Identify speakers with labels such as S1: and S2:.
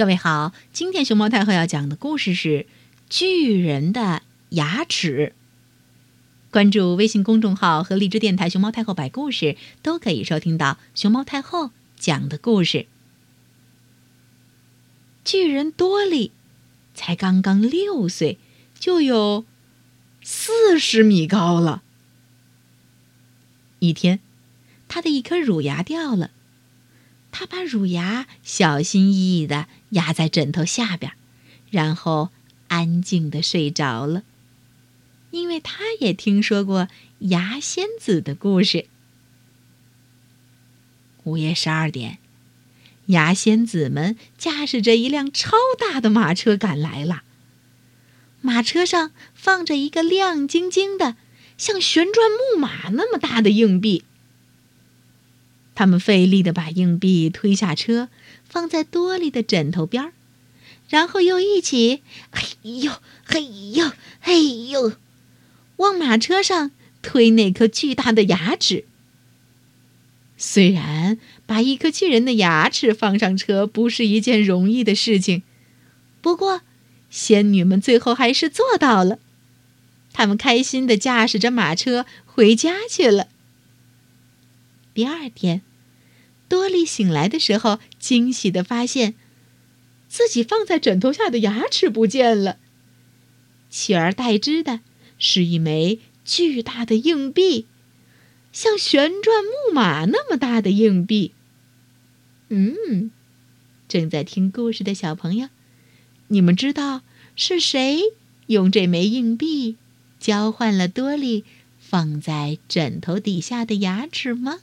S1: 各位好，今天熊猫太后要讲的故事是《巨人的牙齿》。关注微信公众号和荔枝电台“熊猫太后摆故事”，都可以收听到熊猫太后讲的故事。巨人多利才刚刚六岁，就有四十米高了。一天，他的一颗乳牙掉了。他把乳牙小心翼翼地压在枕头下边，然后安静地睡着了。因为他也听说过牙仙子的故事。午夜十二点，牙仙子们驾驶着一辆超大的马车赶来了。马车上放着一个亮晶晶的、像旋转木马那么大的硬币。他们费力地把硬币推下车，放在多利的枕头边儿，然后又一起“嘿呦嘿呦嘿呦”往马车上推那颗巨大的牙齿。虽然把一颗巨人的牙齿放上车不是一件容易的事情，不过仙女们最后还是做到了。他们开心地驾驶着马车回家去了。第二天。多莉醒来的时候，惊喜地发现，自己放在枕头下的牙齿不见了，取而代之的是一枚巨大的硬币，像旋转木马那么大的硬币。嗯，正在听故事的小朋友，你们知道是谁用这枚硬币交换了多莉放在枕头底下的牙齿吗？